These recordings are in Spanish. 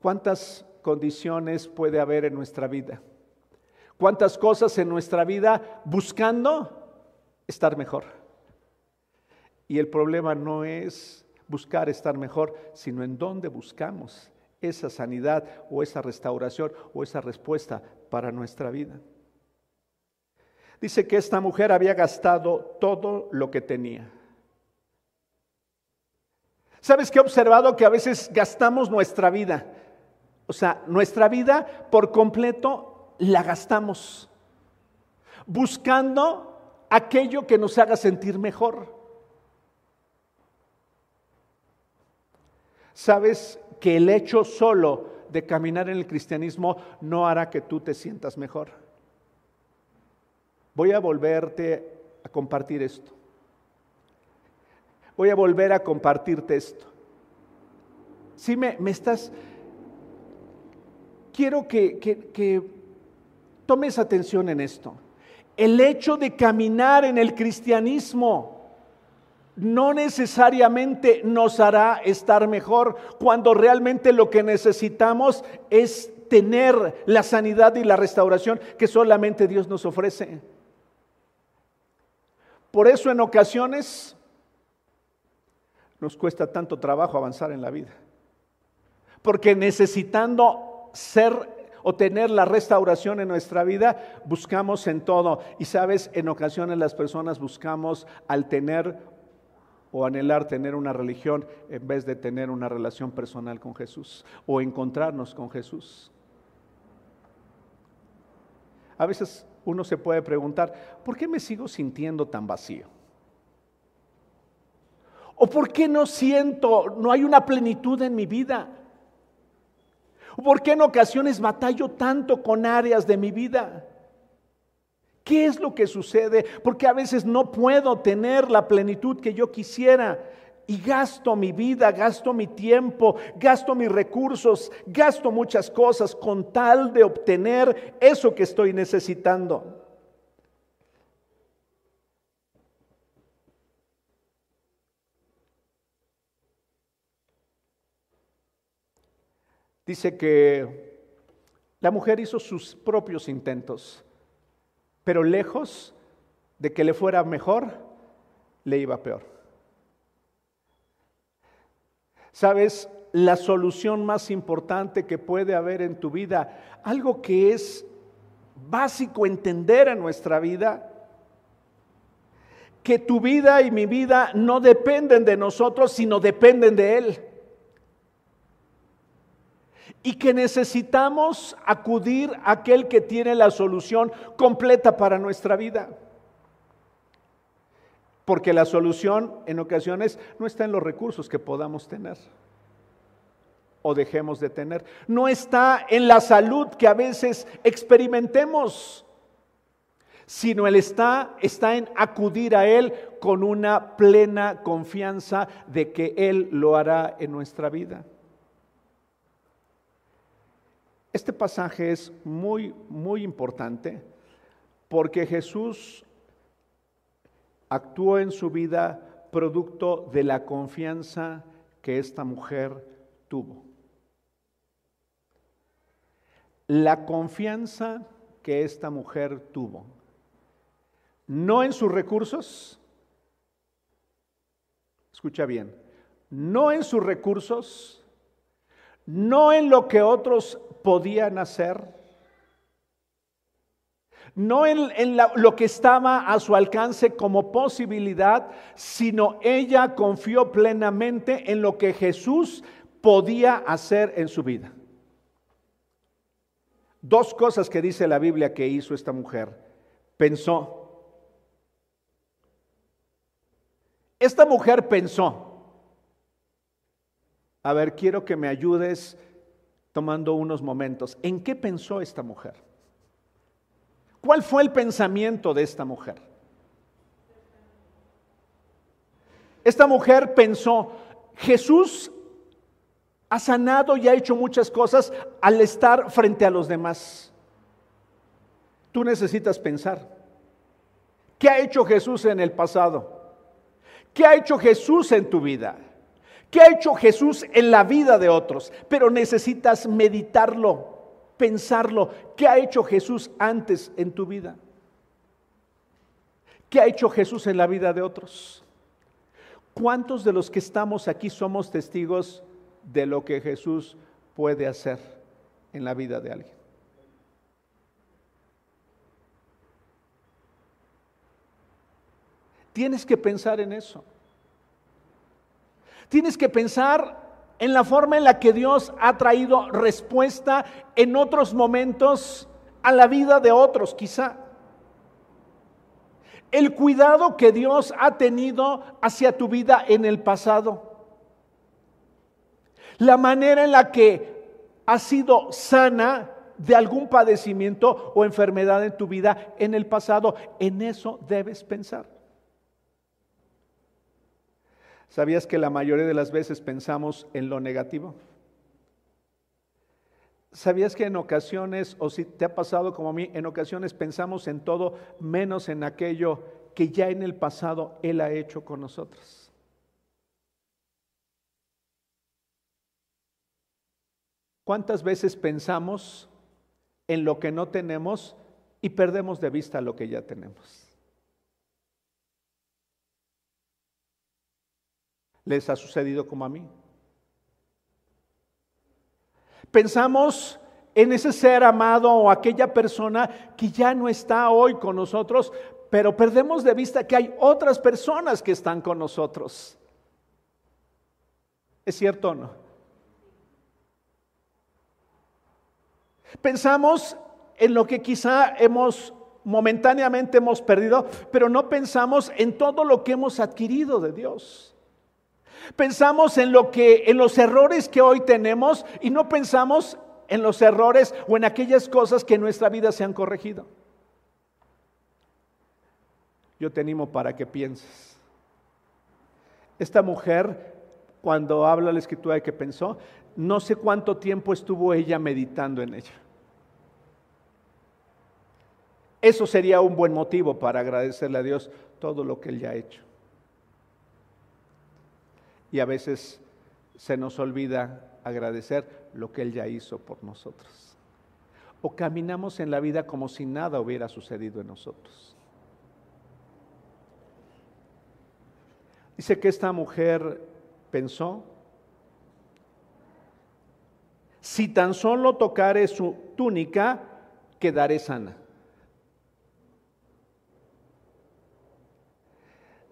¿Cuántas condiciones puede haber en nuestra vida? ¿Cuántas cosas en nuestra vida buscando estar mejor? Y el problema no es buscar estar mejor, sino en dónde buscamos esa sanidad o esa restauración o esa respuesta para nuestra vida. Dice que esta mujer había gastado todo lo que tenía. ¿Sabes que he observado? Que a veces gastamos nuestra vida. O sea, nuestra vida por completo la gastamos buscando aquello que nos haga sentir mejor. ¿Sabes que el hecho solo de caminar en el cristianismo no hará que tú te sientas mejor? Voy a volverte a compartir esto. Voy a volver a compartirte esto. Si me, me estás... Quiero que, que, que tomes atención en esto. El hecho de caminar en el cristianismo no necesariamente nos hará estar mejor cuando realmente lo que necesitamos es tener la sanidad y la restauración que solamente Dios nos ofrece. Por eso en ocasiones nos cuesta tanto trabajo avanzar en la vida. Porque necesitando ser o tener la restauración en nuestra vida, buscamos en todo. Y sabes, en ocasiones las personas buscamos al tener o anhelar tener una religión en vez de tener una relación personal con Jesús o encontrarnos con Jesús. A veces uno se puede preguntar, ¿por qué me sigo sintiendo tan vacío? ¿O por qué no siento, no hay una plenitud en mi vida? ¿O por qué en ocasiones batallo tanto con áreas de mi vida? ¿Qué es lo que sucede? Porque a veces no puedo tener la plenitud que yo quisiera y gasto mi vida, gasto mi tiempo, gasto mis recursos, gasto muchas cosas con tal de obtener eso que estoy necesitando. Dice que la mujer hizo sus propios intentos, pero lejos de que le fuera mejor, le iba peor. Sabes, la solución más importante que puede haber en tu vida, algo que es básico entender en nuestra vida, que tu vida y mi vida no dependen de nosotros, sino dependen de Él. Y que necesitamos acudir a aquel que tiene la solución completa para nuestra vida. Porque la solución en ocasiones no está en los recursos que podamos tener o dejemos de tener. No está en la salud que a veces experimentemos, sino Él está, está en acudir a Él con una plena confianza de que Él lo hará en nuestra vida. Este pasaje es muy, muy importante porque Jesús actuó en su vida producto de la confianza que esta mujer tuvo. La confianza que esta mujer tuvo, no en sus recursos, escucha bien, no en sus recursos, no en lo que otros podían hacer, no en, lo que estaba a su alcance como posibilidad, sino ella confió plenamente en lo que Jesús podía hacer en su vida. Dos cosas que dice la Biblia que hizo esta mujer. Pensó. Esta mujer pensó. A ver, quiero que me ayudes tomando unos momentos. ¿En qué pensó esta mujer? ¿Cuál fue el pensamiento de esta mujer? Esta mujer pensó, Jesús ha sanado y ha hecho muchas cosas al estar frente a los demás. Tú necesitas pensar, ¿qué ha hecho Jesús en el pasado? ¿Qué ha hecho Jesús en tu vida? ¿Qué ha hecho Jesús en la vida de otros? Pero necesitas meditarlo, pensarlo. ¿Qué ha hecho Jesús antes en tu vida? ¿Qué ha hecho Jesús en la vida de otros? ¿Cuántos de los que estamos aquí somos testigos de lo que Jesús puede hacer en la vida de alguien? Tienes que pensar en eso. Tienes que pensar en la forma en la que Dios ha traído respuesta en otros momentos a la vida de otros, quizá. El cuidado que Dios ha tenido hacia tu vida en el pasado. La manera en la que has sido sana de algún padecimiento o enfermedad en tu vida en el pasado. En eso debes pensar. ¿Sabías que la mayoría de las veces pensamos en lo negativo? ¿Sabías que en ocasiones, o si te ha pasado como a mí, en ocasiones pensamos en todo menos en aquello que ya en el pasado Él ha hecho con nosotros? ¿Cuántas veces pensamos en lo que no tenemos y perdemos de vista lo que ya tenemos? Les ha sucedido como a mí. Pensamos en ese ser amado o aquella persona que ya no está hoy con nosotros, pero perdemos de vista que hay otras personas que están con nosotros. ¿Es cierto o no? Pensamos en lo que quizá hemos momentáneamente hemos perdido, pero no pensamos en todo lo que hemos adquirido de Dios. Pensamos en lo que en los errores que hoy tenemos y no pensamos en los errores o en aquellas cosas que en nuestra vida se han corregido. Yo te animo para que pienses. Esta mujer, cuando habla la escritura de que pensó, no sé cuánto tiempo estuvo ella meditando en ella. Eso sería un buen motivo para agradecerle a Dios todo lo que Él ya ha hecho y a veces se nos olvida agradecer lo que Él ya hizo por nosotros. O caminamos en la vida como si nada hubiera sucedido en nosotros. Dice que esta mujer pensó, si tan solo tocare su túnica, quedaré sana.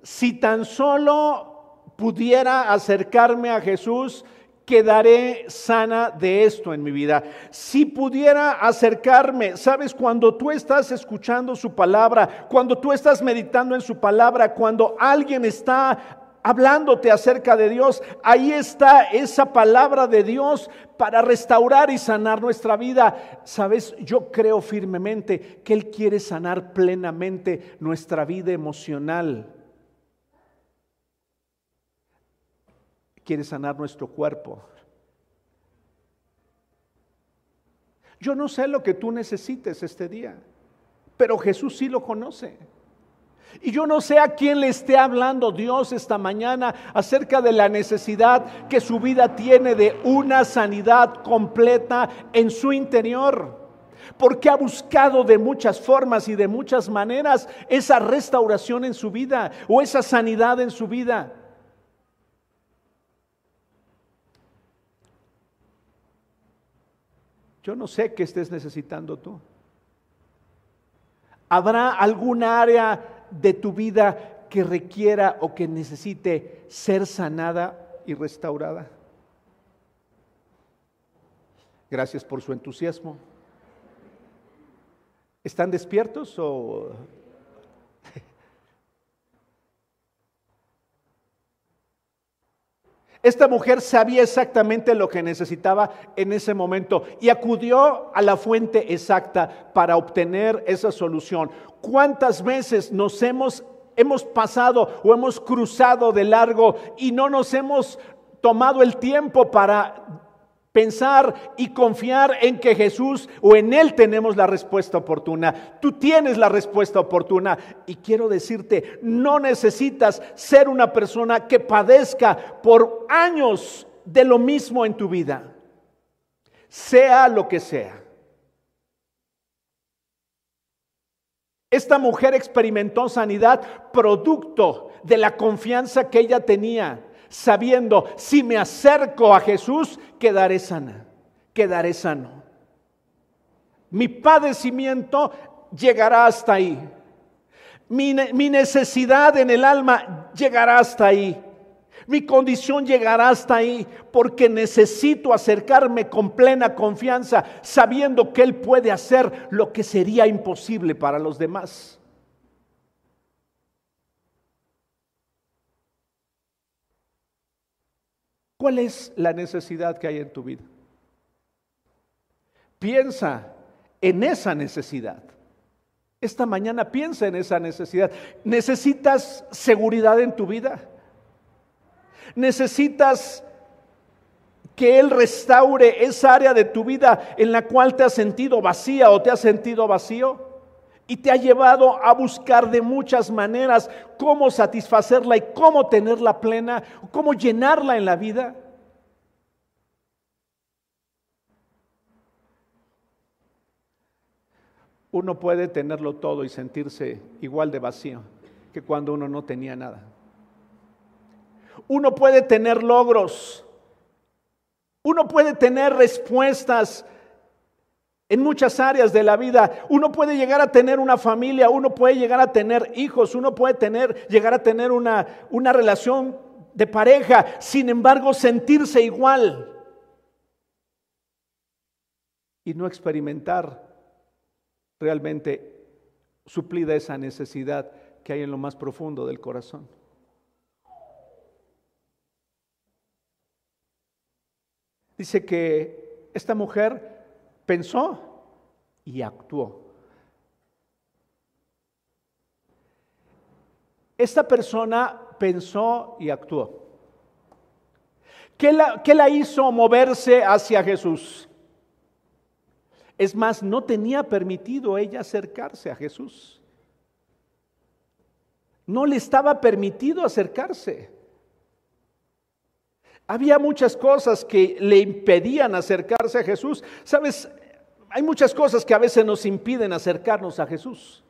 Si tan solo pudiera acercarme a Jesús, quedaré sana de esto en mi vida. Si pudiera acercarme, sabes, cuando tú estás escuchando su palabra, cuando tú estás meditando en su palabra, cuando alguien está hablándote acerca de Dios, ahí está esa palabra de Dios para restaurar y sanar nuestra vida. Sabes, yo creo firmemente que Él quiere sanar plenamente nuestra vida emocional quiere sanar nuestro cuerpo. Yo no sé lo que tú necesites este día, pero Jesús sí lo conoce. Y yo no sé a quién le esté hablando Dios esta mañana acerca de la necesidad que su vida tiene de una sanidad completa en su interior. Porque ha buscado de muchas formas y de muchas maneras esa restauración en su vida o esa sanidad en su vida. Yo no sé qué estés necesitando tú. ¿Habrá alguna área de tu vida que requiera o que necesite ser sanada y restaurada? Gracias por su entusiasmo. ¿Están despiertos o Esta mujer sabía exactamente lo que necesitaba en ese momento y acudió a la fuente exacta para obtener esa solución. ¿Cuántas veces nos hemos, hemos pasado o hemos cruzado de largo y no nos hemos tomado el tiempo para pensar y confiar en que Jesús o en Él tenemos la respuesta oportuna. Tú tienes la respuesta oportuna. Y quiero decirte, no necesitas ser una persona que padezca por años de lo mismo en tu vida, sea lo que sea. Esta mujer experimentó sanidad producto de la confianza que ella tenía sabiendo, si me acerco a Jesús, quedaré sana, quedaré sano. Mi padecimiento llegará hasta ahí. Mi, mi, necesidad en el alma llegará hasta ahí. Mi condición llegará hasta ahí porque necesito acercarme con plena confianza, sabiendo que Él puede hacer lo que sería imposible para los demás. ¿Cuál es la necesidad que hay en tu vida? Piensa en esa necesidad. Esta mañana piensa en esa necesidad. ¿Necesitas seguridad en tu vida? ¿Necesitas que Él restaure esa área de tu vida en la cual te has sentido vacía o te has sentido vacío? Y te ha llevado a buscar de muchas maneras cómo satisfacerla y cómo tenerla plena, cómo llenarla en la vida. Uno puede tenerlo todo y sentirse igual de vacío que cuando uno no tenía nada. Uno puede tener logros. Uno puede tener respuestas en muchas áreas de la vida. Uno puede llegar a tener una familia, uno puede llegar a tener hijos, uno puede tener, llegar a tener una, una relación de pareja, sin embargo sentirse igual y no experimentar realmente suplida esa necesidad que hay en lo más profundo del corazón. Dice que esta mujer pensó y actuó. Esta persona pensó y actuó. ¿Qué la, la, hizo moverse hacia Jesús? Es más, no tenía permitido ella acercarse a Jesús. No le estaba permitido acercarse. Había muchas cosas que le impedían acercarse a Jesús. Sabes, hay muchas cosas que a veces nos impiden acercarnos a Jesús.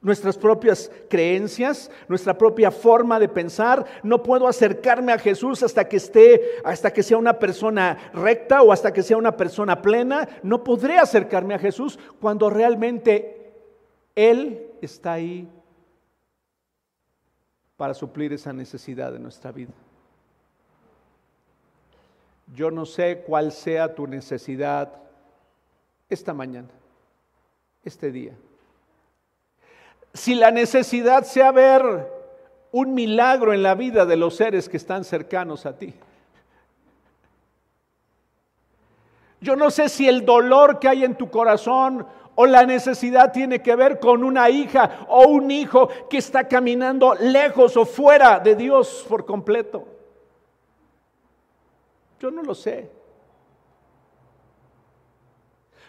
Nuestras propias creencias, nuestra propia forma de pensar. No puedo acercarme a Jesús hasta que esté, hasta que sea una persona recta o hasta que sea una persona plena. No podré acercarme a Jesús cuando realmente Él está ahí para suplir esa necesidad de nuestra vida. Yo no sé cuál sea tu necesidad esta mañana, este día. Si la necesidad sea ver un milagro en la vida de los seres que están cercanos a ti. Yo no sé si el dolor que hay en tu corazón o la necesidad tiene que ver con una hija o un hijo que está caminando lejos o fuera de Dios por completo. Yo no lo sé.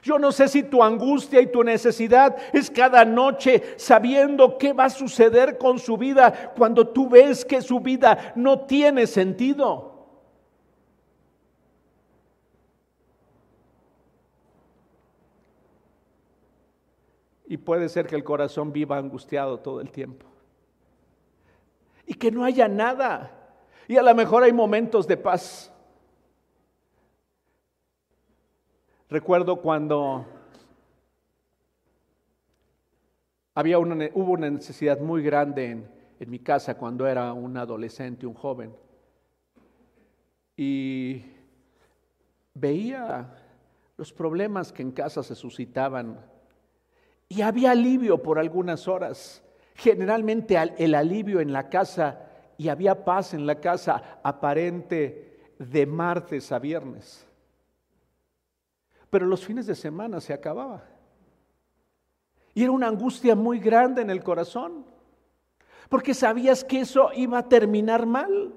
Yo no sé si tu angustia y tu necesidad es cada noche sabiendo qué va a suceder con su vida cuando tú ves que su vida no tiene sentido. Y puede ser que el corazón viva angustiado todo el tiempo. Y que no haya nada. Y a lo mejor hay momentos de paz. Recuerdo cuando había una, hubo una necesidad muy grande en, en mi casa cuando era un adolescente, un joven. Y veía los problemas que en casa se suscitaban y había alivio por algunas horas. Generalmente el alivio en la casa y había paz en la casa aparente de martes a viernes. Pero los fines de semana se acababa. Y era una angustia muy grande en el corazón. Porque sabías que eso iba a terminar mal.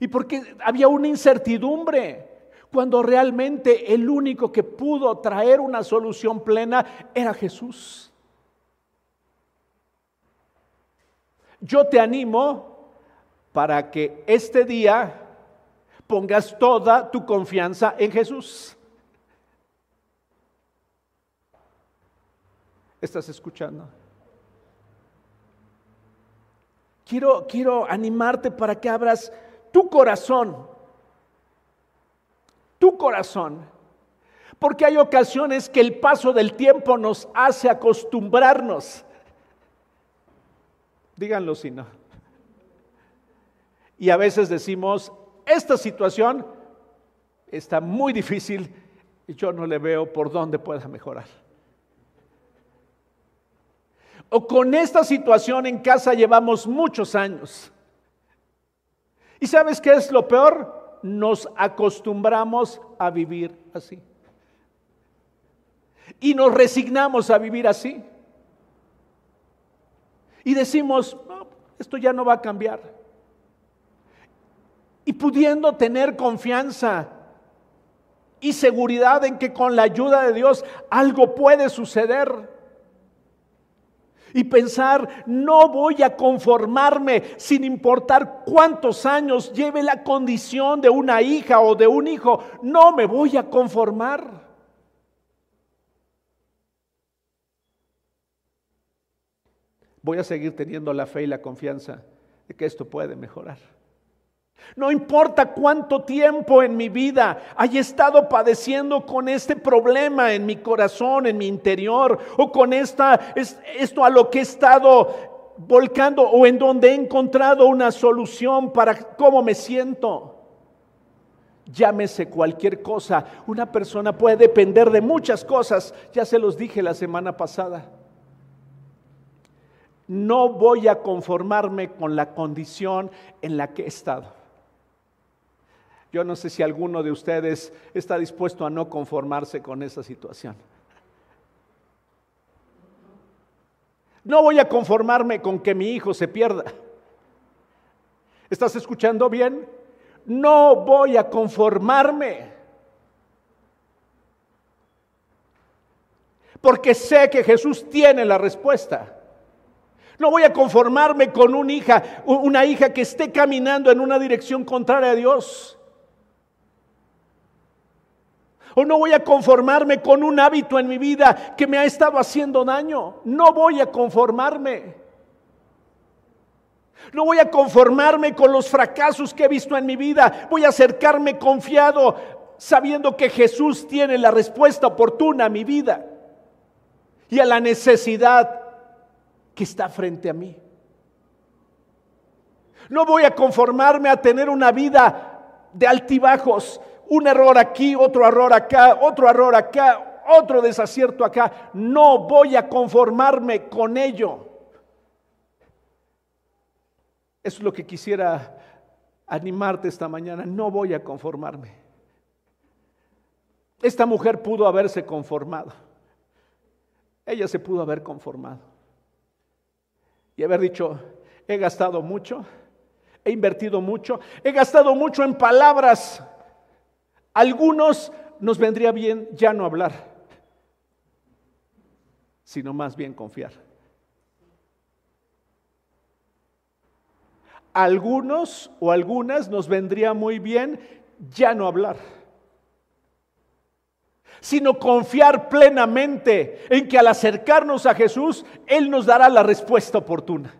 Y porque había una incertidumbre. cuando realmente el único que pudo traer una solución plena era Jesús. Yo te animo para que este día pongas toda tu confianza en Jesús. ¿Estás escuchando? Quiero, quiero animarte para que abras tu corazón, tu corazón, porque hay ocasiones que el paso del tiempo nos hace acostumbrarnos. Díganlo si no. Y a veces decimos, esta situación está muy difícil y yo no le veo por dónde pueda mejorar. O con esta situación en casa llevamos muchos años. ¿Y sabes qué es lo peor? Nos acostumbramos a vivir así. Y nos resignamos a vivir así. Y decimos, esto ya no va a cambiar. Y pudiendo tener confianza y seguridad en que con la ayuda de Dios algo puede suceder y pensar, no voy a conformarme sin importar cuántos años lleve la condición de una hija o de un hijo, no me voy a conformar. Voy a seguir teniendo la fe y la confianza de que esto puede mejorar. No importa cuánto tiempo en mi vida haya estado padeciendo con este problema en mi corazón, en mi interior, o con esta, esto a lo que he estado volcando o en donde he encontrado una solución para cómo me siento. Llámese cualquier cosa. Una persona puede depender de muchas cosas. Ya se los dije la semana pasada. No voy a conformarme con la condición en la que he estado. Yo no sé si alguno de ustedes está dispuesto a no conformarse con esa situación. No voy a conformarme con que mi hijo se pierda. ¿Estás escuchando bien? No voy a conformarme. Porque sé que Jesús tiene la respuesta. No voy a conformarme con una hija, una hija que esté caminando en una dirección contraria a Dios. O no voy a conformarme con un hábito en mi vida que me ha estado haciendo daño. No voy a conformarme. No voy a conformarme con los fracasos que he visto en mi vida. Voy a acercarme confiado, sabiendo que Jesús tiene la respuesta oportuna a mi vida y a la necesidad que está frente a mí. No voy a conformarme a tener una vida de altibajos, un error aquí, otro error acá, otro error acá, otro desacierto acá. No voy a conformarme con ello. Eso es lo que quisiera animarte esta mañana. No voy a conformarme. Esta mujer pudo haberse conformado. Ella se pudo haber conformado. Y haber dicho, he gastado mucho, he invertido mucho, he gastado mucho en palabras algunos nos vendría bien ya no hablar, sino más bien confiar. Algunos o algunas nos vendría muy bien ya no hablar, sino confiar plenamente en que al acercarnos a Jesús, Él nos dará la respuesta oportuna.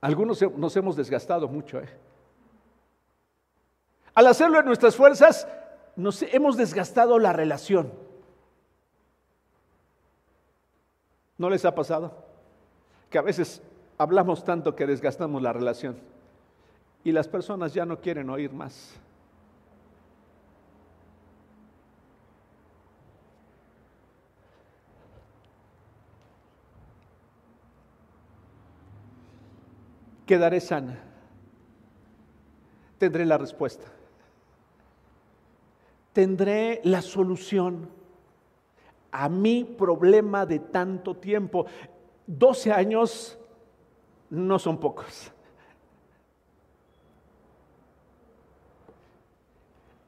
Algunos nos hemos desgastado mucho, ¿eh? Al hacerlo en nuestras fuerzas, nos hemos desgastado la relación. ¿No les ha pasado? Que a veces hablamos tanto que desgastamos la relación y las personas ya no quieren oír más. Quedaré sana. Tendré la respuesta tendré la solución a mi problema de tanto tiempo. 12 años no son pocos.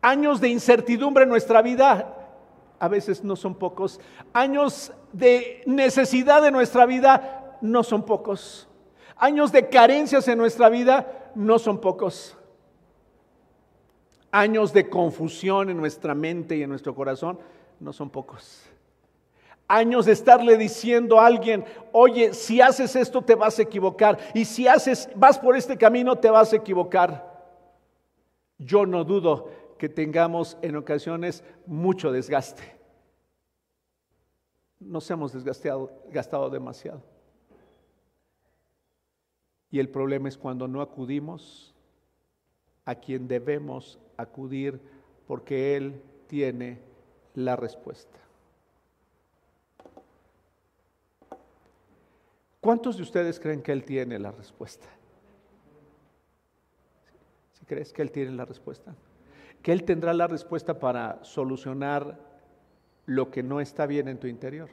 Años de incertidumbre en nuestra vida, a veces no son pocos. Años de necesidad de nuestra vida, no son pocos. Años de carencias en nuestra vida, no son pocos. Años de confusión en nuestra mente y en nuestro corazón, no son pocos. Años de estarle diciendo a alguien, oye, si haces esto te vas a equivocar y si haces, vas por este camino te vas a equivocar. Yo no dudo que tengamos en ocasiones mucho desgaste. Nos hemos desgastado, gastado demasiado. Y el problema es cuando no acudimos a quien debemos acudir porque Él tiene la respuesta. ¿Cuántos de ustedes creen que Él tiene la respuesta? ¿Si crees que Él tiene la respuesta? Que Él tendrá la respuesta para solucionar lo que no está bien en tu interior.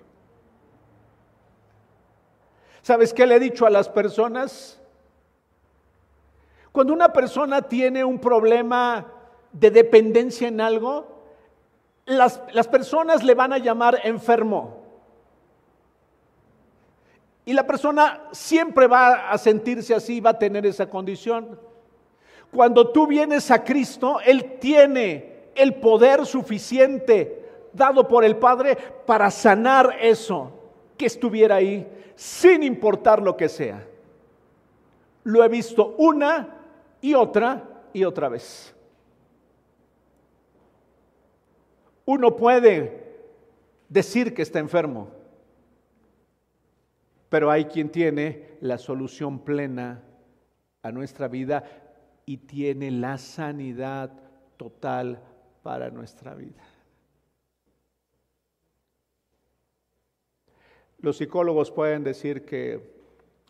¿Sabes qué le he dicho a las personas? Cuando una persona tiene un problema de dependencia en algo, las, las personas le van a llamar enfermo. Y la persona siempre va a sentirse así, va a tener esa condición. Cuando tú vienes a Cristo, Él tiene el poder suficiente dado por el Padre para sanar eso que estuviera ahí, sin importar lo que sea. Lo he visto una y otra y otra vez. Uno puede decir que está enfermo pero hay quien tiene la solución plena a nuestra vida y tiene la sanidad total para nuestra vida. Los psicólogos pueden decir que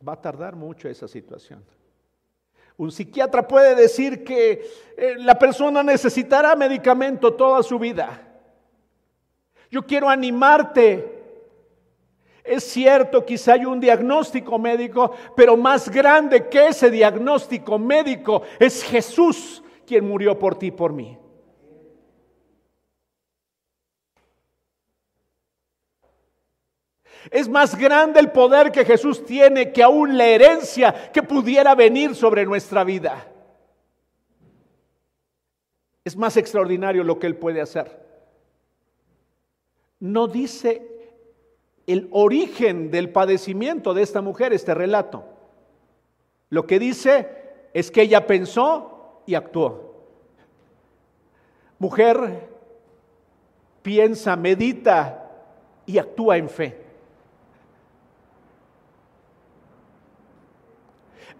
va a tardar mucho esa situación. Un psiquiatra puede decir que eh, la persona necesitará medicamento toda su vida. Yo quiero animarte es cierto, quizá hay un diagnóstico médico, pero más grande que ese diagnóstico médico es Jesús quien murió por ti y por mí. Es más grande el poder que Jesús tiene que aún la herencia que pudiera venir sobre nuestra vida. Es más extraordinario lo que Él puede hacer. No dice el origen del padecimiento de esta mujer, este relato. Lo que dice es que ella pensó y actuó. Mujer piensa, medita y actúa en fe.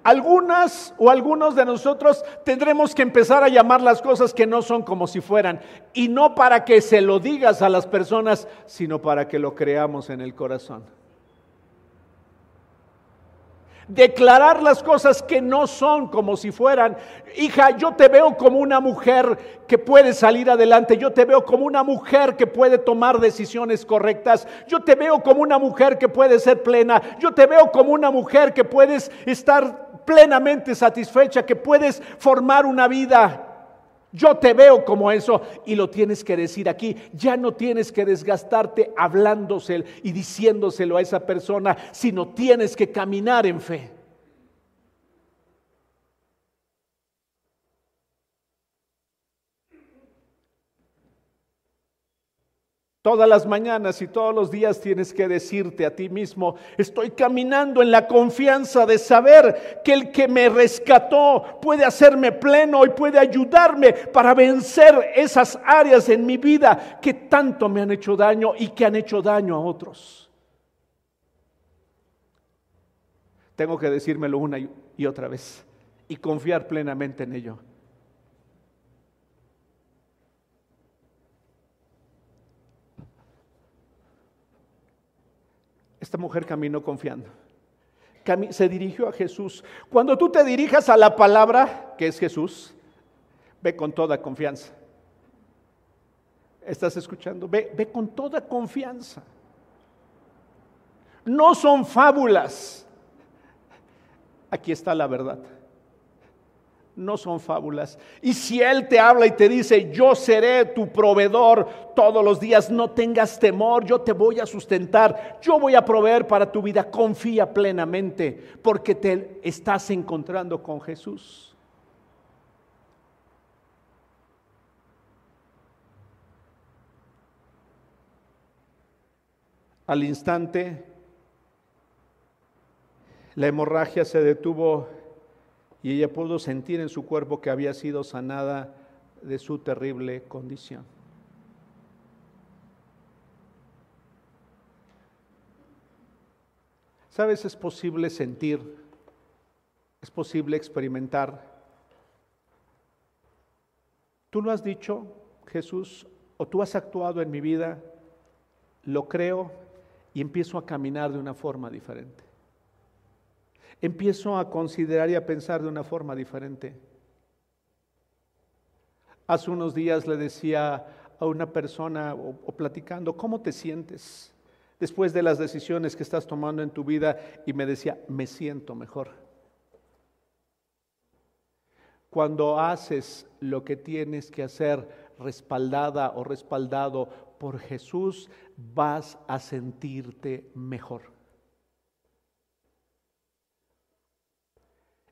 Algunas o algunos de nosotros tendremos que empezar a llamar las cosas que no son como si fueran. Y no para que se lo digas a las personas, sino para que lo creamos en el corazón. Declarar las cosas que no son como si fueran. Hija, yo te veo como una mujer que puede salir adelante. Yo te veo como una mujer que puede tomar decisiones correctas. Yo te veo como una mujer que puede ser plena. Yo te veo como una mujer que puedes estar plenamente satisfecha, que puedes formar una vida. Yo te veo como eso y lo tienes que decir aquí. Ya no tienes que desgastarte hablándoselo y diciéndoselo a esa persona, sino tienes que caminar en fe. Todas las mañanas y todos los días tienes que decirte a ti mismo, estoy caminando en la confianza de saber que el que me rescató puede hacerme pleno y puede ayudarme para vencer esas áreas en mi vida que tanto me han hecho daño y que han hecho daño a otros. Tengo que decírmelo una y otra vez y confiar plenamente en ello. Esta mujer caminó confiando. Se dirigió a Jesús. Cuando tú te dirijas a la palabra, que es Jesús, ve con toda confianza. ¿Estás escuchando? Ve, ve con toda confianza. No son fábulas. Aquí está la verdad. No son fábulas. Y si Él te habla y te dice, yo seré tu proveedor todos los días, no tengas temor, yo te voy a sustentar, yo voy a proveer para tu vida, confía plenamente, porque te estás encontrando con Jesús. Al instante, la hemorragia se detuvo y ella pudo sentir en su cuerpo que había sido sanada de su terrible condición. ¿Sabes? Es posible sentir, es posible experimentar. Tú lo has dicho, Jesús, o tú has actuado en mi vida, lo creo y empiezo a caminar de una forma diferente. Empiezo a considerar y a pensar de una forma diferente. Hace unos días le decía a una persona o, platicando, ¿cómo te sientes después de las decisiones que estás tomando en tu vida? Y me decía, me siento mejor. Cuando haces lo que tienes que hacer respaldada o respaldado por Jesús, vas a sentirte mejor.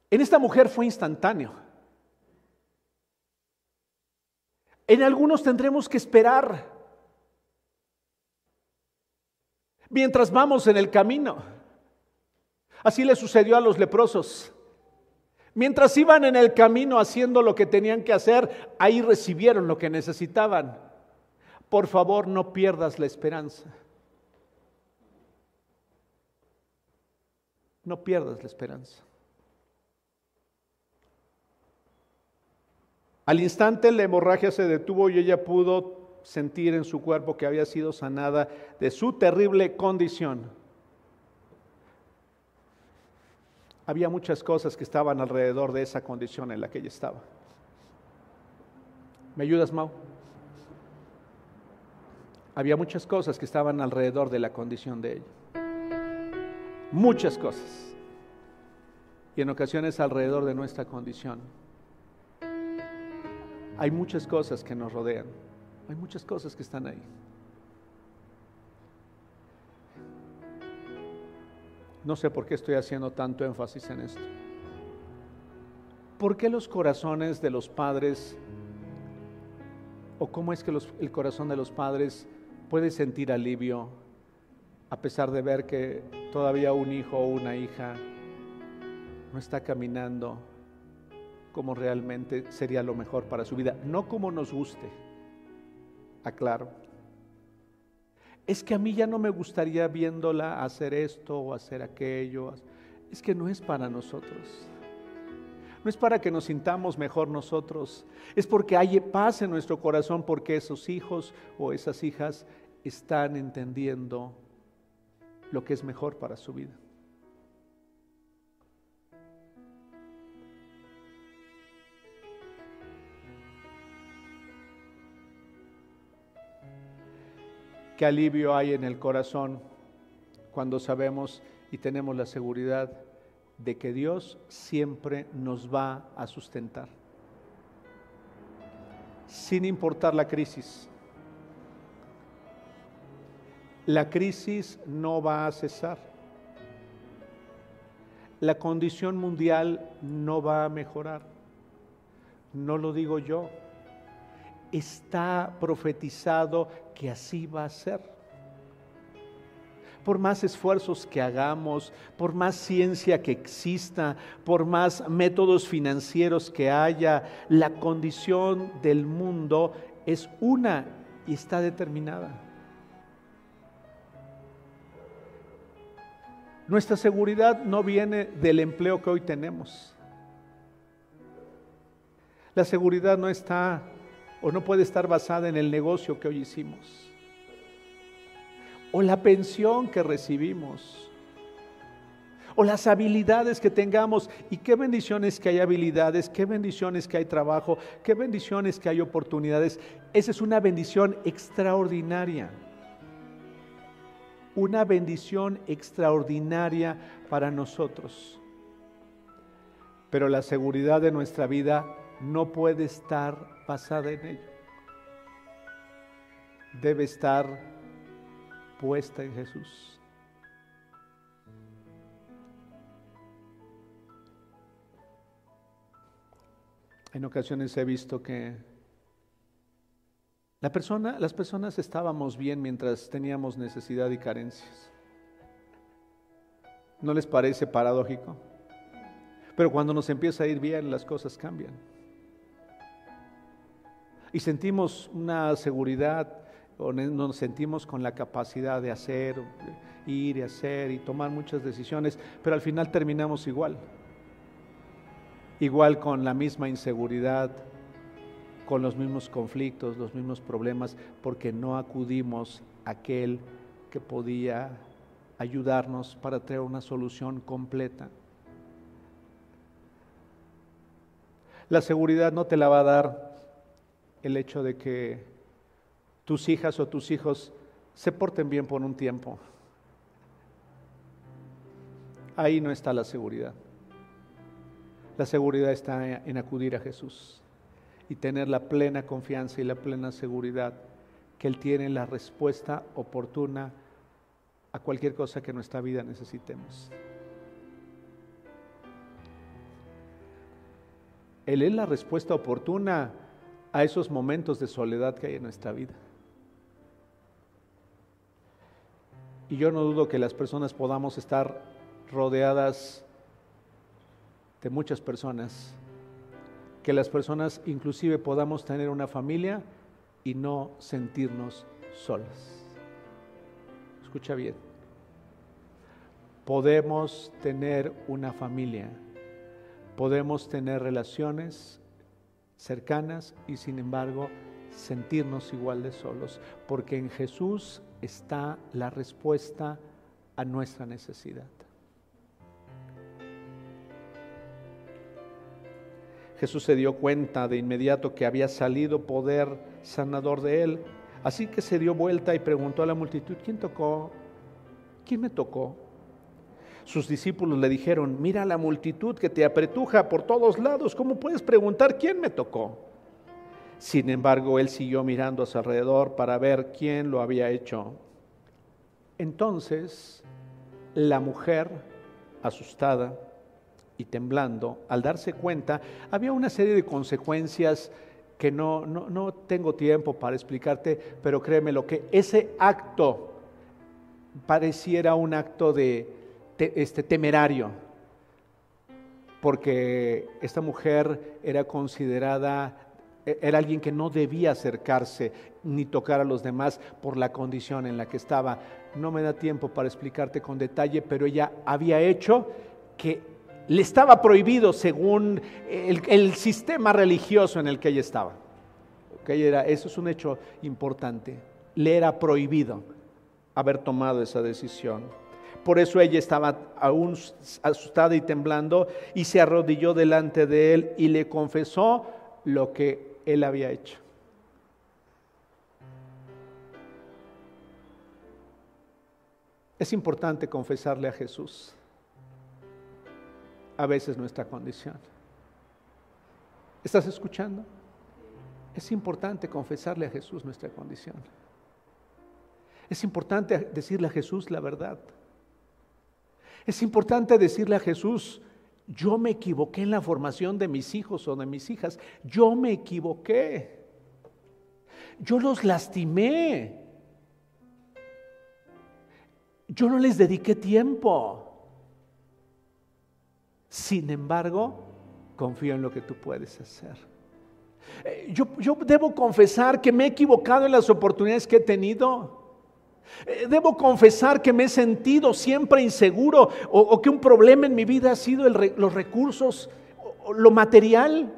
En esta mujer fue instantáneo. En algunos tendremos que esperar mientras vamos en el camino. Así le sucedió a los leprosos. Mientras iban en el camino haciendo lo que tenían que hacer, ahí recibieron lo que necesitaban por favor no pierdas la esperanza. No pierdas la esperanza. Al instante la hemorragia se detuvo y ella pudo sentir en su cuerpo que había sido sanada de su terrible condición. Había muchas cosas que estaban alrededor de esa condición en la que ella estaba. ¿Me ayudas, Mau? había muchas cosas que estaban alrededor de la condición de ella. Muchas cosas. Y en ocasiones alrededor de nuestra condición. Hay muchas cosas que nos rodean. Hay muchas cosas que están ahí. No sé por qué estoy haciendo tanto énfasis en esto. ¿Por qué los corazones de los padres, o cómo es que el corazón de los padres puede sentir alivio a pesar de ver que todavía un hijo o una hija no está caminando como realmente sería lo mejor para su vida, no como nos guste, aclaro. Es que a mí ya no me gustaría viéndola hacer esto o hacer aquello. Es que no es para nosotros. No es para que nos sintamos mejor nosotros. Es porque hay paz en nuestro corazón porque esos hijos o esas hijas están entendiendo lo que es mejor para su vida. Qué alivio hay en el corazón cuando sabemos y tenemos la seguridad de que Dios siempre nos va a sustentar, sin importar la crisis, la crisis no va a cesar. La condición mundial no va a mejorar. No lo digo yo. Está profetizado que así va a ser. Por más esfuerzos que hagamos, por más ciencia que exista, por más métodos financieros que haya, la condición del mundo es una y está determinada. Nuestra seguridad no viene del empleo que hoy tenemos. La seguridad no está o no puede estar basada en el negocio que hoy hicimos. O la pensión que recibimos. O las habilidades que tengamos. Y qué bendiciones que hay habilidades, qué bendiciones que hay trabajo, qué bendiciones que hay oportunidades. Esa es una bendición extraordinaria una bendición extraordinaria para nosotros. Pero la seguridad de nuestra vida no puede estar basada en ello. Debe estar puesta en Jesús. En ocasiones he visto que la persona, las personas estábamos bien mientras teníamos necesidad y carencias. ¿No les parece paradójico? Pero cuando nos empieza a ir bien, las cosas cambian. Y sentimos una seguridad, o nos sentimos con la capacidad de hacer, ir y hacer y tomar muchas decisiones, pero al final terminamos igual. Igual con la misma inseguridad, con los mismos conflictos, los mismos problemas, porque no acudimos a aquel que podía ayudarnos para traer una solución completa. La seguridad no te la va a dar el hecho de que tus hijas o tus hijos se porten bien por un tiempo. Ahí no está la seguridad. La seguridad está en acudir a Jesús y tener la plena confianza y la plena seguridad que Él tiene la respuesta oportuna a cualquier cosa que nuestra vida necesitemos. Él es la respuesta oportuna a esos momentos de soledad que hay en nuestra vida. Y yo no dudo que las personas podamos estar rodeadas de muchas personas que las personas inclusive podamos tener una familia y no sentirnos solas. Escucha bien. Podemos tener una familia, podemos tener relaciones cercanas y sin embargo sentirnos igual de solos, porque en Jesús está la respuesta a nuestra necesidad. Jesús se dio cuenta de inmediato que había salido poder sanador de él. Así que se dio vuelta y preguntó a la multitud, ¿quién tocó? ¿Quién me tocó? Sus discípulos le dijeron, mira la multitud que te apretuja por todos lados, ¿cómo puedes preguntar quién me tocó? Sin embargo, él siguió mirando a su alrededor para ver quién lo había hecho. Entonces, la mujer, asustada, y temblando, al darse cuenta, había una serie de consecuencias que no, no, tengo tiempo para explicarte, pero créeme lo que ese acto pareciera un acto de, este, temerario, porque esta mujer era considerada, e, era alguien que no debía acercarse ni tocar a los demás por la condición en la que estaba. No me da tiempo para explicarte con detalle, pero ella había hecho que le estaba prohibido según el, sistema religioso en el que ella estaba. Era, eso es un hecho importante. Le era prohibido haber tomado esa decisión. Por eso ella estaba aún asustada y temblando y se arrodilló delante de él y le confesó lo que él había hecho. Es importante confesarle a Jesús a veces nuestra condición. ¿Estás escuchando? Es importante confesarle a Jesús nuestra condición. Es importante decirle a Jesús la verdad. Es importante decirle a Jesús, yo me equivoqué en la formación de mis hijos o de mis hijas. Yo me equivoqué. Yo los lastimé. Yo no les dediqué tiempo. Sin embargo, confío en lo que tú puedes hacer. Eh, yo, debo confesar que me he equivocado en las oportunidades que he tenido. Eh, debo confesar que me he sentido siempre inseguro o, que un problema en mi vida ha sido los recursos, o, lo material.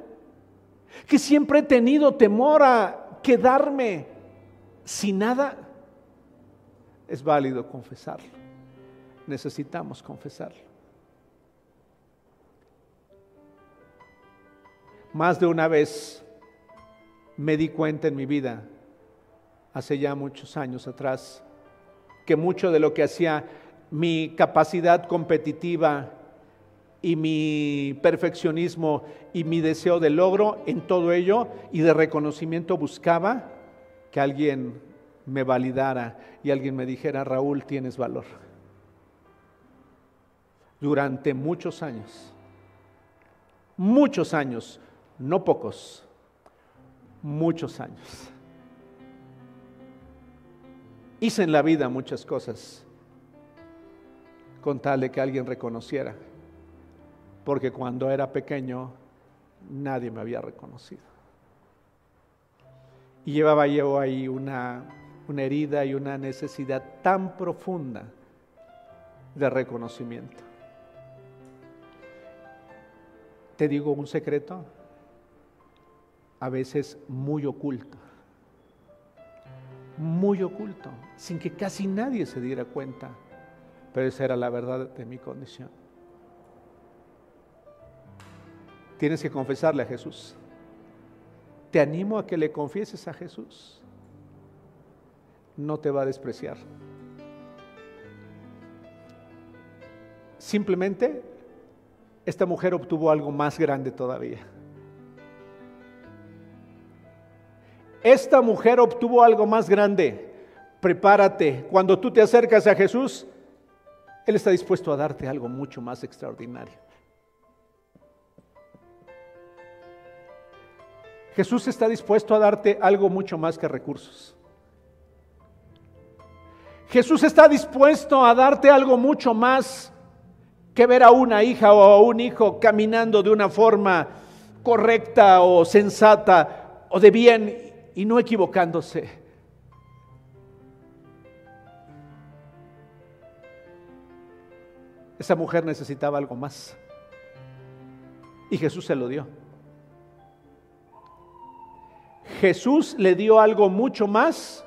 Que siempre he tenido temor a quedarme sin nada. Es válido confesarlo. Necesitamos confesarlo. Más de una vez me di cuenta en mi vida, hace ya muchos años atrás, que mucho de lo que hacía mi capacidad competitiva y mi perfeccionismo y mi deseo de logro en todo ello y de reconocimiento buscaba que alguien me validara y alguien me dijera, Raúl, tienes valor. Durante muchos años, muchos años, no pocos, muchos años. Hice en la vida muchas cosas con tal de que alguien reconociera porque cuando era pequeño nadie me había reconocido. Y llevaba yo ahí una, una herida y una necesidad tan profunda de reconocimiento. Te digo un secreto, a veces muy oculto, muy oculto, sin que casi nadie se diera cuenta, pero esa era la verdad de mi condición. tienes que confesarle a Jesús. Te animo a que le confieses a Jesús. No te va a despreciar. Simplemente, esta mujer obtuvo algo más grande todavía. Esta mujer obtuvo algo más grande. Prepárate. Cuando tú te acercas a Jesús, Él está dispuesto a darte algo mucho más extraordinario. Jesús está dispuesto a darte algo mucho más que recursos. Jesús está dispuesto a darte algo mucho más que ver a una hija o a un hijo caminando de una forma correcta o sensata o de bien y no equivocándose. Esa mujer necesitaba algo más. Y Jesús se lo dio. Jesús le dio algo mucho más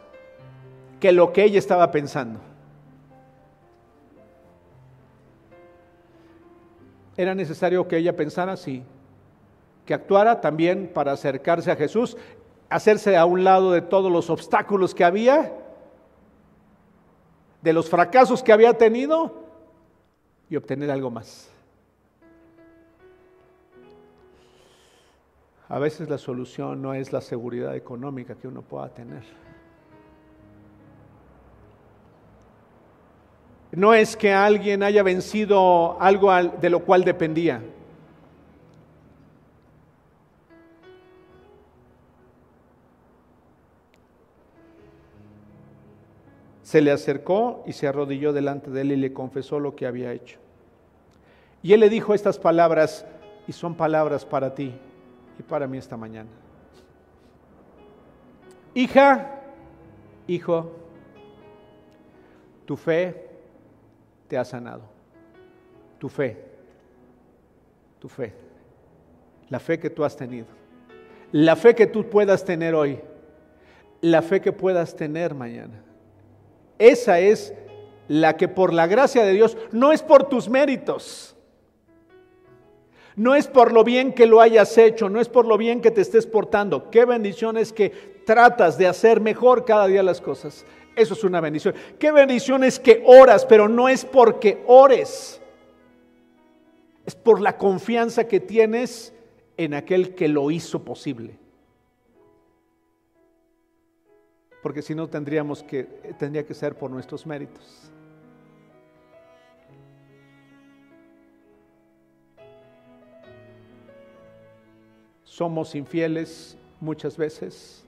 que lo que ella estaba pensando. Era necesario que ella pensara así, que actuara también para acercarse a Jesús, hacerse a un lado de todos los obstáculos que había, de los fracasos que había tenido y obtener algo más. A veces la solución no es la seguridad económica que uno pueda tener. No es que alguien haya vencido algo de lo cual dependía. Se le acercó y se arrodilló delante de él y le confesó lo que había hecho. Y él le dijo estas palabras, y son palabras para ti y para mí esta mañana. Hija, hijo, tu fe te ha sanado. Tu fe, tu fe, la fe que tú has tenido, la fe que tú puedas tener hoy, la fe que puedas tener mañana. Esa es la que por la gracia de Dios, no es por tus méritos, no es por lo bien que lo hayas hecho, no es por lo bien que te estés portando. Qué bendición es que tratas de hacer mejor cada día las cosas. Eso es una bendición. Qué bendición es que oras, pero no es porque ores. Es por la confianza que tienes en aquel que lo hizo posible. Porque si no tendríamos que tendría que ser por nuestros méritos. somos infieles muchas veces,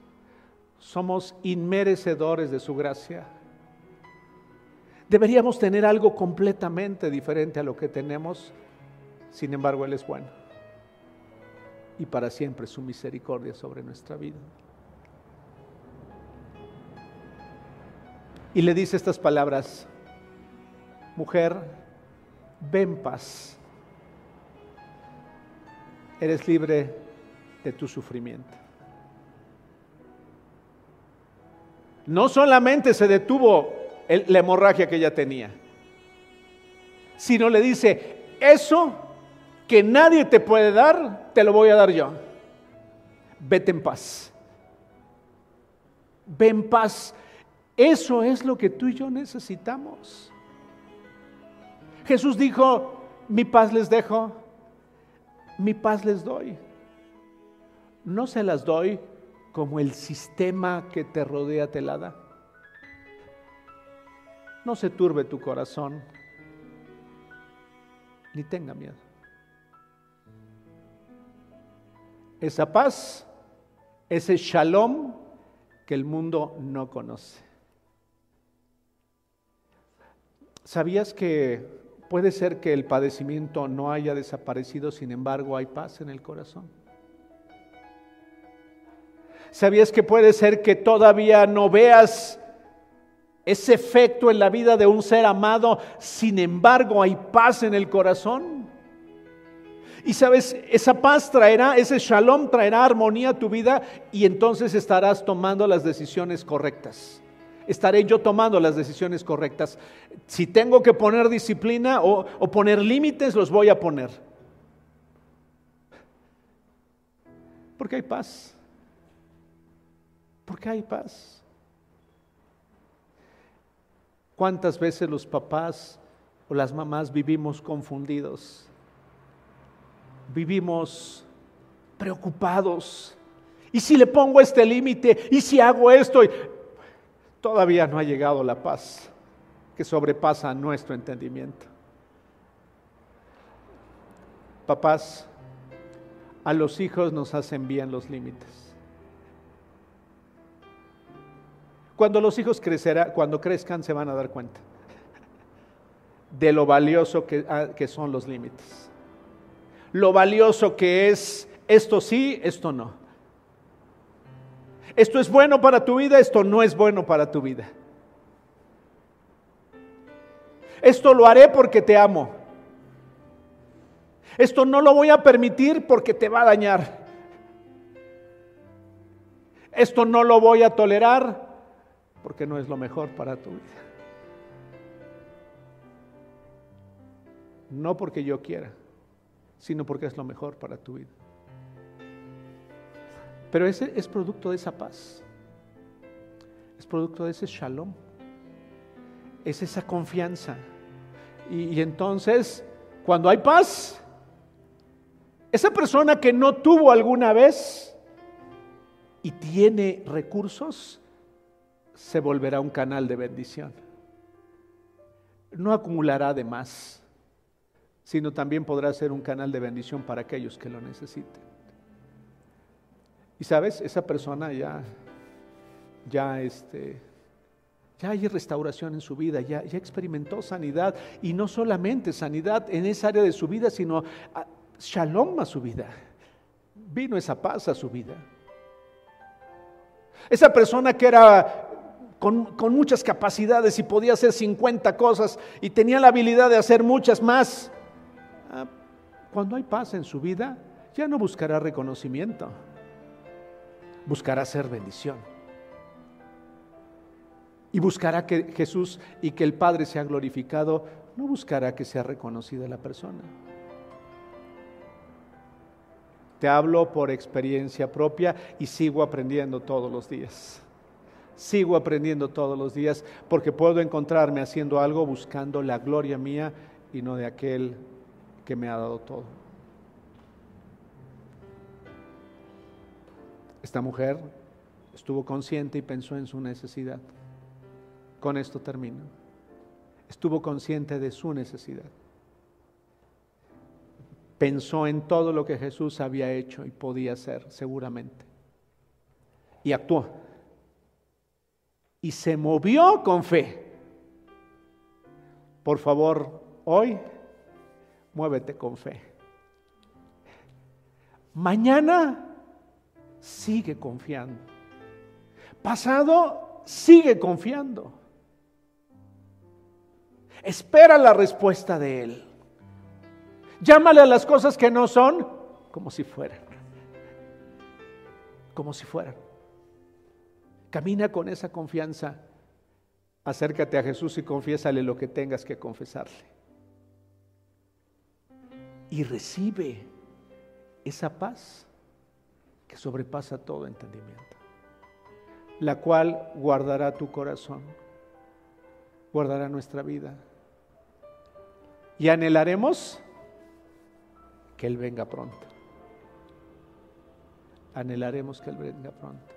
somos inmerecedores de su gracia. Deberíamos tener algo completamente diferente a lo que tenemos, sin embargo Él es bueno. Y para siempre su misericordia sobre nuestra vida. Y le dice estas palabras, mujer, ven paz, eres libre de tu sufrimiento. No solamente se detuvo la hemorragia que ella tenía, sino le dice, eso que nadie te puede dar, te lo voy a dar yo. Vete en paz. Ve en paz. Eso es lo que tú y yo necesitamos. Jesús dijo, mi paz les dejo, mi paz les doy. No se las doy como el sistema que te rodea te la da. No se turbe tu corazón, ni tenga miedo. Esa paz, ese shalom que el mundo no conoce. ¿Sabías que puede ser que el padecimiento no haya desaparecido, sin embargo hay paz en el corazón? ¿Sabías que puede ser que todavía no veas ese efecto en la vida de un ser amado, sin embargo hay paz en el corazón? Y sabes, esa paz traerá, ese shalom traerá armonía a tu vida y entonces estarás tomando las decisiones correctas. Estaré yo tomando las decisiones correctas. Si tengo que poner disciplina o, poner límites, los voy a poner. Porque hay paz. Porque hay paz. ¿Cuántas veces los papás o las mamás vivimos confundidos? Vivimos preocupados. ¿Y si le pongo este límite? ¿Y si hago esto? Todavía no ha llegado la paz que sobrepasa nuestro entendimiento. Papás, a los hijos nos hacen bien los límites. Cuando los hijos crecerán, cuando crezcan, se van a dar cuenta de lo valioso que, ah, que son los límites. Lo valioso que es esto sí, esto no. Esto es bueno para tu vida, esto no es bueno para tu vida. Esto lo haré porque te amo. Esto no lo voy a permitir porque te va a dañar. Esto no lo voy a tolerar porque no es lo mejor para tu vida. No porque yo quiera, sino porque es lo mejor para tu vida. Pero ese es producto de esa paz. Es producto de ese shalom. Es esa confianza. Y, y, entonces, cuando hay paz, esa persona que no tuvo alguna vez y tiene recursos, se volverá un canal de bendición. No acumulará de más, sino también podrá ser un canal de bendición para aquellos que lo necesiten. Y sabes, esa persona ya, ya este, ya hay restauración en su vida, ya, ya experimentó sanidad y no solamente sanidad en esa área de su vida, sino shalom a su vida. Vino esa paz a su vida. Esa persona que era con, muchas capacidades y podía hacer 50 cosas y tenía la habilidad de hacer muchas más. Ah, cuando hay paz en su vida, ya no buscará reconocimiento, buscará ser bendición. Y buscará que Jesús y que el Padre sea glorificado, no buscará que sea reconocida la persona. Te hablo por experiencia propia y sigo aprendiendo todos los días. Sigo aprendiendo todos los días porque puedo encontrarme haciendo algo buscando la gloria mía y no de aquel que me ha dado todo. Esta mujer estuvo consciente y pensó en su necesidad. Con esto termino. Estuvo consciente de su necesidad. Pensó en todo lo que Jesús había hecho y podía hacer seguramente. Y actuó y se movió con fe. Por favor, hoy muévete con fe. Mañana sigue confiando. Pasado sigue confiando. Espera la respuesta de Él. Llámale a las cosas que no son como si fueran. Como si fueran. Camina con esa confianza. Acércate a Jesús y confiésale lo que tengas que confesarle. Y recibe esa paz que sobrepasa todo entendimiento, la cual guardará tu corazón, guardará nuestra vida. Y anhelaremos que Él venga pronto. Anhelaremos que Él venga pronto.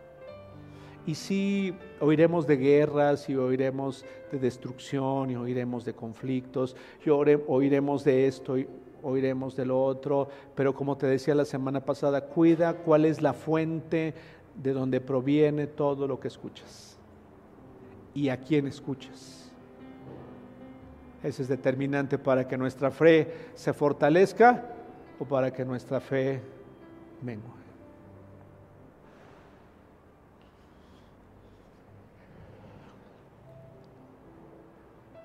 Y sí, oiremos de guerras y oiremos de destrucción y oiremos de conflictos y oiremos de esto oiremos de lo otro, pero como te decía la semana pasada, cuida cuál es la fuente de donde proviene todo lo que escuchas y a quién escuchas. Ese es determinante para que nuestra fe se fortalezca o para que nuestra fe mengue.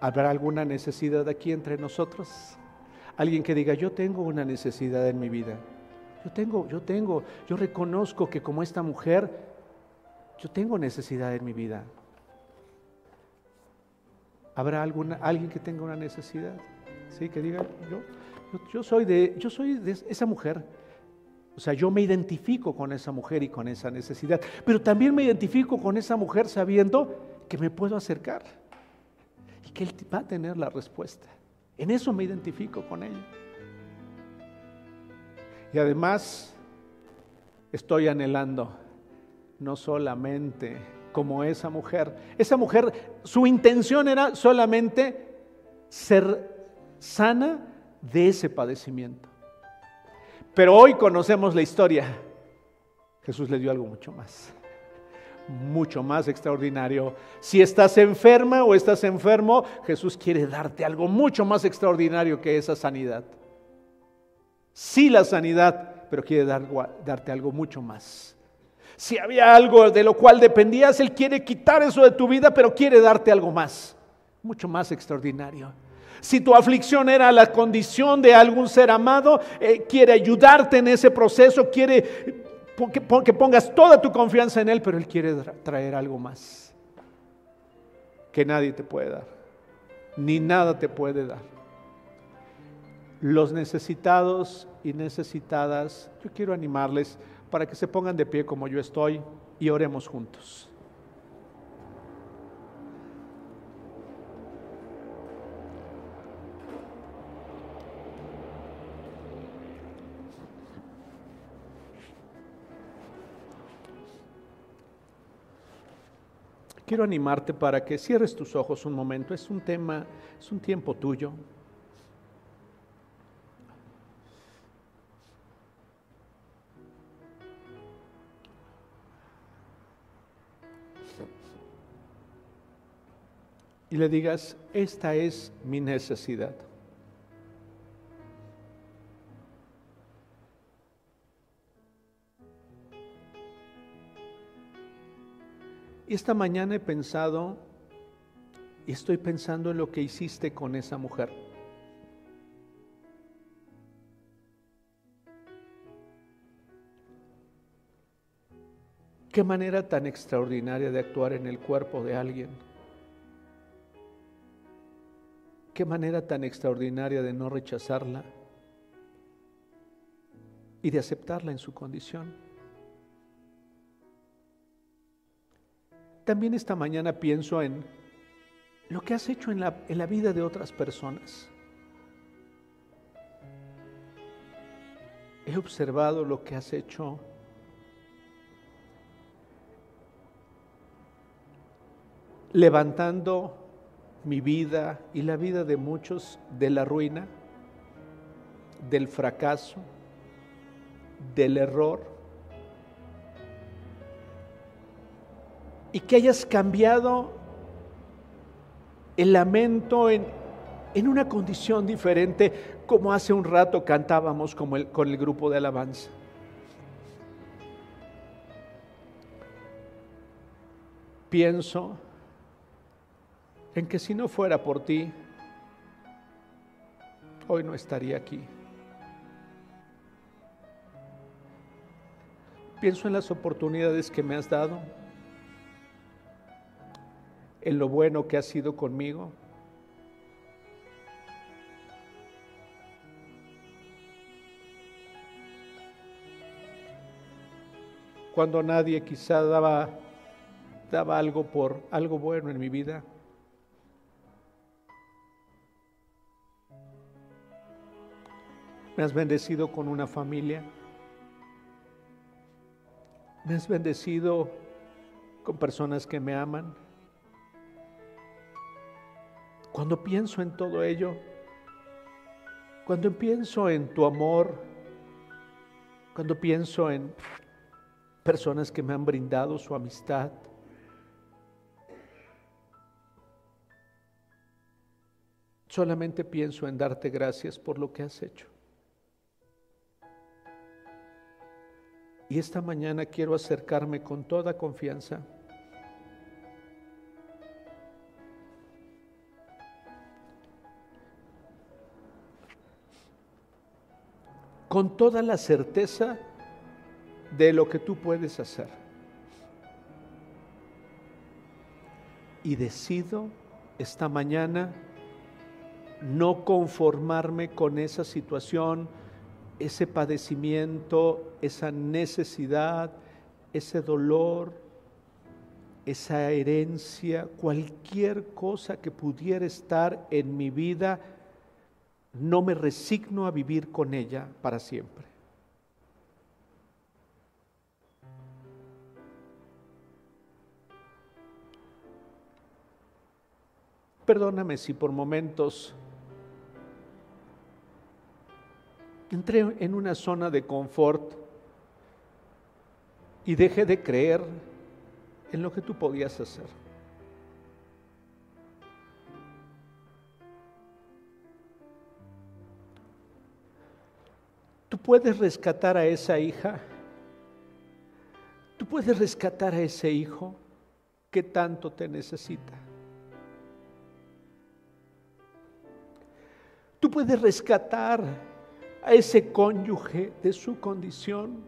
¿Habrá alguna necesidad aquí entre nosotros? Alguien que diga, yo tengo una necesidad en mi vida. Yo tengo, yo tengo, yo reconozco que como esta mujer, yo tengo necesidad en mi vida. ¿Habrá alguna, alguien que tenga una necesidad? Sí, que diga, yo, yo, soy de, yo soy de esa mujer. O sea, yo me identifico con esa mujer y con esa necesidad. Pero también me identifico con esa mujer sabiendo que me puedo acercar y que él va a tener la respuesta. En eso me identifico con ella. Y además estoy anhelando no solamente como esa mujer, esa mujer, su intención era solamente ser sana de ese padecimiento. Pero hoy conocemos la historia. Jesús le dio algo mucho más mucho más extraordinario. Si estás enferma o estás enfermo, Jesús quiere darte algo mucho más extraordinario que esa sanidad. Sí la sanidad, pero quiere darte algo mucho más. Si había algo de lo cual dependías, Él quiere quitar eso de tu vida, pero quiere darte algo más, mucho más extraordinario. Si tu aflicción era la condición de algún ser amado, eh, quiere ayudarte en ese proceso, quiere que pongas toda tu confianza en Él, pero Él quiere traer algo más que nadie te puede dar, ni nada te puede dar. Los necesitados y necesitadas, yo quiero animarles para que se pongan de pie como yo estoy y oremos juntos. Quiero animarte para que cierres tus ojos un momento. Es un tema, es un tiempo tuyo. Y le digas, esta es mi necesidad. Esta mañana he pensado y estoy pensando en lo que hiciste con esa mujer. Qué manera tan extraordinaria de actuar en el cuerpo de alguien. Qué manera tan extraordinaria de no rechazarla y de aceptarla en su condición. También esta mañana pienso en lo que has hecho en la, en la vida de otras personas. He observado lo que has hecho levantando mi vida y la vida de muchos de la ruina, del fracaso, del error y que hayas cambiado el lamento en, una condición diferente, como hace un rato cantábamos como con el grupo de alabanza. Pienso en que si no fuera por ti, hoy no estaría aquí. Pienso en las oportunidades que me has dado en lo bueno que has sido conmigo. Cuando nadie quizá daba, daba algo por algo bueno en mi vida. Me has bendecido con una familia. Me has bendecido con personas que me aman. Cuando pienso en todo ello, cuando pienso en tu amor, cuando pienso en personas que me han brindado su amistad, solamente pienso en darte gracias por lo que has hecho. Y esta mañana quiero acercarme con toda confianza. Con toda la certeza de lo que tú puedes hacer. Y decido esta mañana no conformarme con esa situación ese padecimiento, esa necesidad, ese dolor, esa herencia, cualquier cosa que pudiera estar en mi vida, no me resigno a vivir con ella para siempre. Perdóname si por momentos entré en una zona de confort y dejé de creer en lo que tú podías hacer. Puedes rescatar a esa hija, tú puedes rescatar a ese hijo que tanto te necesita. Tú puedes rescatar a ese cónyuge de su condición.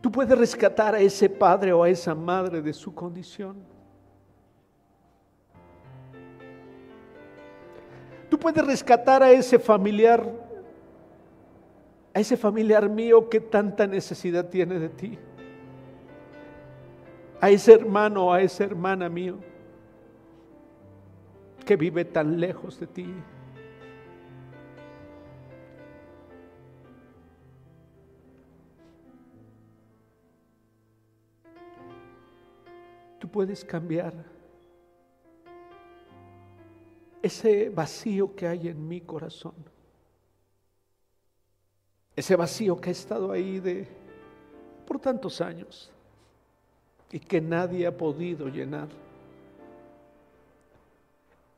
Tú puedes rescatar a ese padre o a esa madre de su condición. Tú puedes rescatar a ese familiar, a ese familiar mío que tanta necesidad tiene de ti. A ese hermano a esa hermana mío que vive tan lejos de ti. puedes cambiar ese vacío que hay en mi corazón. Ese vacío que ha estado ahí de por tantos años y que nadie ha podido llenar.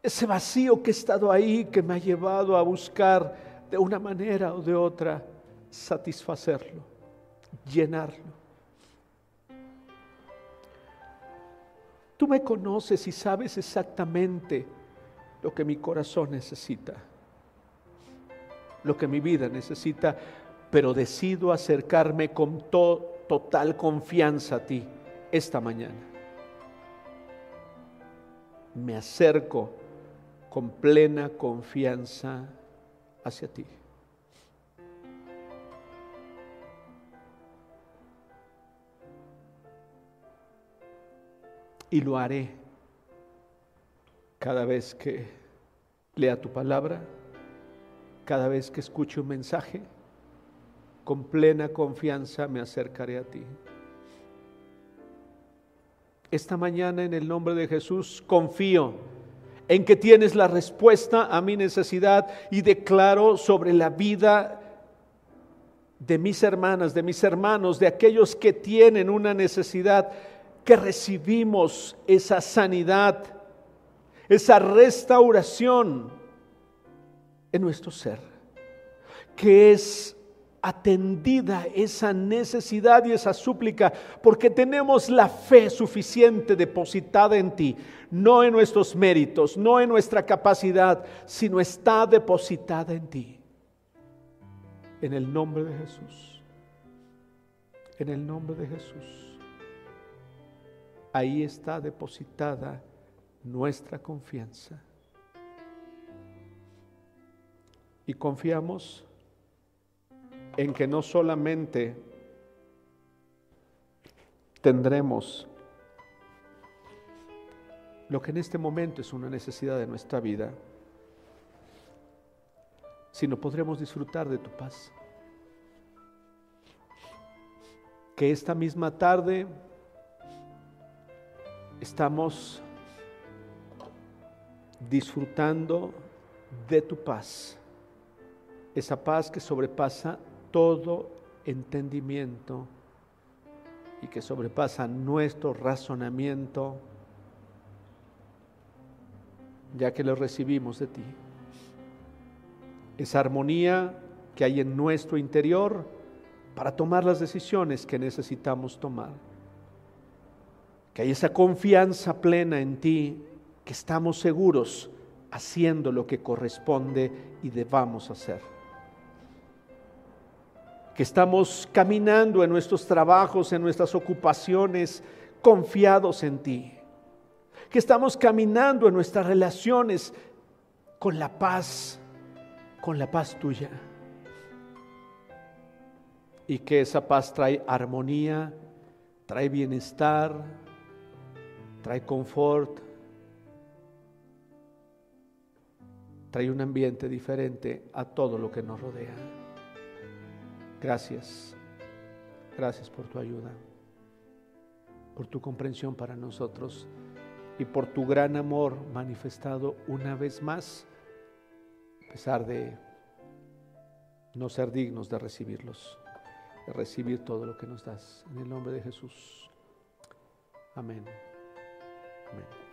Ese vacío que ha estado ahí que me ha llevado a buscar de una manera o de otra satisfacerlo, llenarlo. Tú me conoces y sabes exactamente lo que mi corazón necesita, lo que mi vida necesita, pero decido acercarme con total confianza a ti esta mañana. Me acerco con plena confianza hacia ti. y lo haré cada vez que lea tu palabra, cada vez que escuche un mensaje, con plena confianza me acercaré a ti. Esta mañana en el nombre de Jesús confío en que tienes la respuesta a mi necesidad y declaro sobre la vida de mis hermanas, de mis hermanos, de aquellos que tienen una necesidad que recibimos esa sanidad, esa restauración en nuestro ser, que es atendida esa necesidad y esa súplica, porque tenemos la fe suficiente depositada en ti, no en nuestros méritos, no en nuestra capacidad, sino está depositada en ti. En el nombre de Jesús. En el nombre de Jesús ahí está depositada nuestra confianza. Y confiamos en que no solamente tendremos lo que en este momento es una necesidad de nuestra vida, sino podremos disfrutar de tu paz. Que esta misma tarde estamos disfrutando de tu paz, esa paz que sobrepasa todo entendimiento y que sobrepasa nuestro razonamiento, ya que lo recibimos de ti. Esa armonía que hay en nuestro interior para tomar las decisiones que necesitamos tomar. Que hay esa confianza plena en ti, que estamos seguros haciendo lo que corresponde y debamos hacer. Que estamos caminando en nuestros trabajos, en nuestras ocupaciones, confiados en ti. Que estamos caminando en nuestras relaciones con la paz, con la paz tuya. Y que esa paz trae armonía, trae bienestar, trae confort, trae un ambiente diferente a todo lo que nos rodea. Gracias, gracias por tu ayuda, por tu comprensión para nosotros y por tu gran amor manifestado una vez más, a pesar de no ser dignos de recibirlos, de recibir todo lo que nos das. En el nombre de Jesús. Amén. Amén.